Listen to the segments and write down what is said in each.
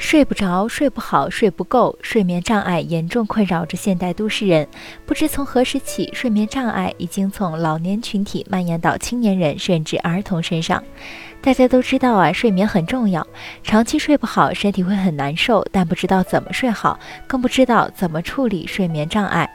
睡不着、睡不好、睡不够，睡眠障碍严重困扰着现代都市人。不知从何时起，睡眠障碍已经从老年群体蔓延到青年人甚至儿童身上。大家都知道啊，睡眠很重要，长期睡不好，身体会很难受，但不知道怎么睡好，更不知道怎么处理睡眠障碍。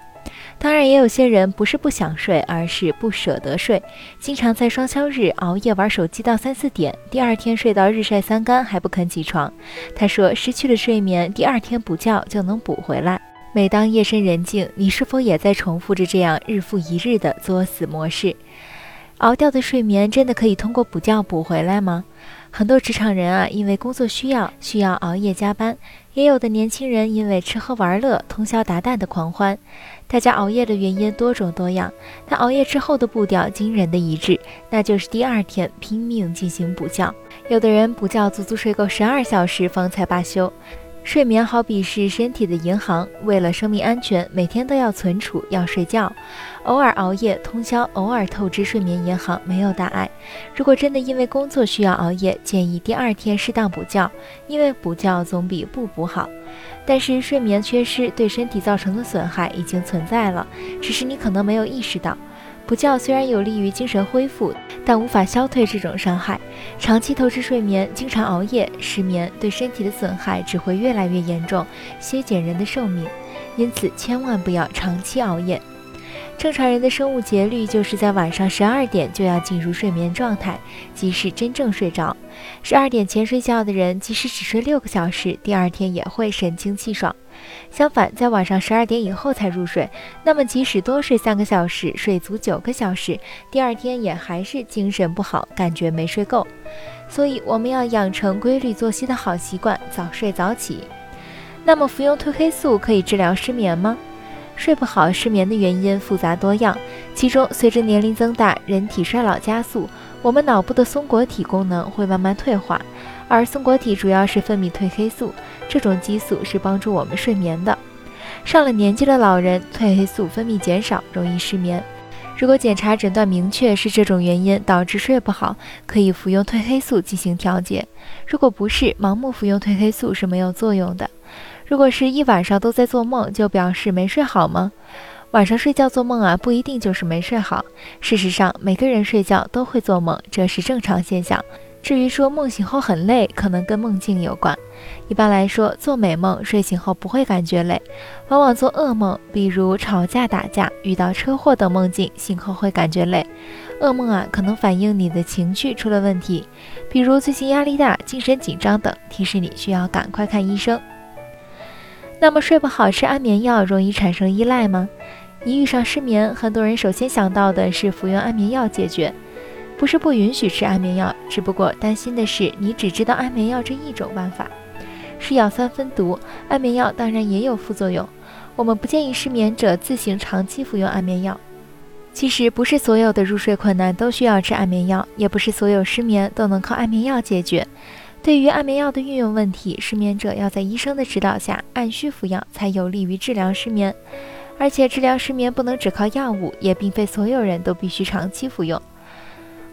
当然，也有些人不是不想睡，而是不舍得睡，经常在双休日熬夜玩手机到三四点，第二天睡到日晒三竿还不肯起床。他说，失去了睡眠，第二天补觉就能补回来。每当夜深人静，你是否也在重复着这样日复一日的作死模式？熬掉的睡眠真的可以通过补觉补回来吗？很多职场人啊，因为工作需要，需要熬夜加班；也有的年轻人因为吃喝玩乐，通宵达旦的狂欢。大家熬夜的原因多种多样，但熬夜之后的步调惊人的一致，那就是第二天拼命进行补觉。有的人补觉足足睡够十二小时方才罢休。睡眠好比是身体的银行，为了生命安全，每天都要存储，要睡觉。偶尔熬夜通宵，偶尔透支睡眠银行，没有大碍。如果真的因为工作需要熬夜，建议第二天适当补觉，因为补觉总比不补好。但是睡眠缺失对身体造成的损害已经存在了，只是你可能没有意识到。补觉虽然有利于精神恢复，但无法消退这种伤害。长期透支睡眠，经常熬夜、失眠，对身体的损害只会越来越严重，削减人的寿命。因此，千万不要长期熬夜。正常人的生物节律就是在晚上十二点就要进入睡眠状态，即是真正睡着。十二点前睡觉的人，即使只睡六个小时，第二天也会神清气爽。相反，在晚上十二点以后才入睡，那么即使多睡三个小时，睡足九个小时，第二天也还是精神不好，感觉没睡够。所以，我们要养成规律作息的好习惯，早睡早起。那么，服用褪黑素可以治疗失眠吗？睡不好、失眠的原因复杂多样，其中随着年龄增大，人体衰老加速，我们脑部的松果体功能会慢慢退化，而松果体主要是分泌褪黑素，这种激素是帮助我们睡眠的。上了年纪的老人，褪黑素分泌减少，容易失眠。如果检查诊断明确是这种原因导致睡不好，可以服用褪黑素进行调节。如果不是，盲目服用褪黑素是没有作用的。如果是一晚上都在做梦，就表示没睡好吗？晚上睡觉做梦啊，不一定就是没睡好。事实上，每个人睡觉都会做梦，这是正常现象。至于说梦醒后很累，可能跟梦境有关。一般来说，做美梦睡醒后不会感觉累，往往做噩梦，比如吵架、打架、遇到车祸等梦境，醒后会感觉累。噩梦啊，可能反映你的情绪出了问题，比如最近压力大、精神紧张等，提示你需要赶快看医生。那么睡不好吃安眠药容易产生依赖吗？一遇上失眠，很多人首先想到的是服用安眠药解决。不是不允许吃安眠药，只不过担心的是你只知道安眠药这一种办法。是药三分毒，安眠药当然也有副作用。我们不建议失眠者自行长期服用安眠药。其实不是所有的入睡困难都需要吃安眠药，也不是所有失眠都能靠安眠药解决。对于安眠药的运用问题，失眠者要在医生的指导下按需服药，才有利于治疗失眠。而且治疗失眠不能只靠药物，也并非所有人都必须长期服用。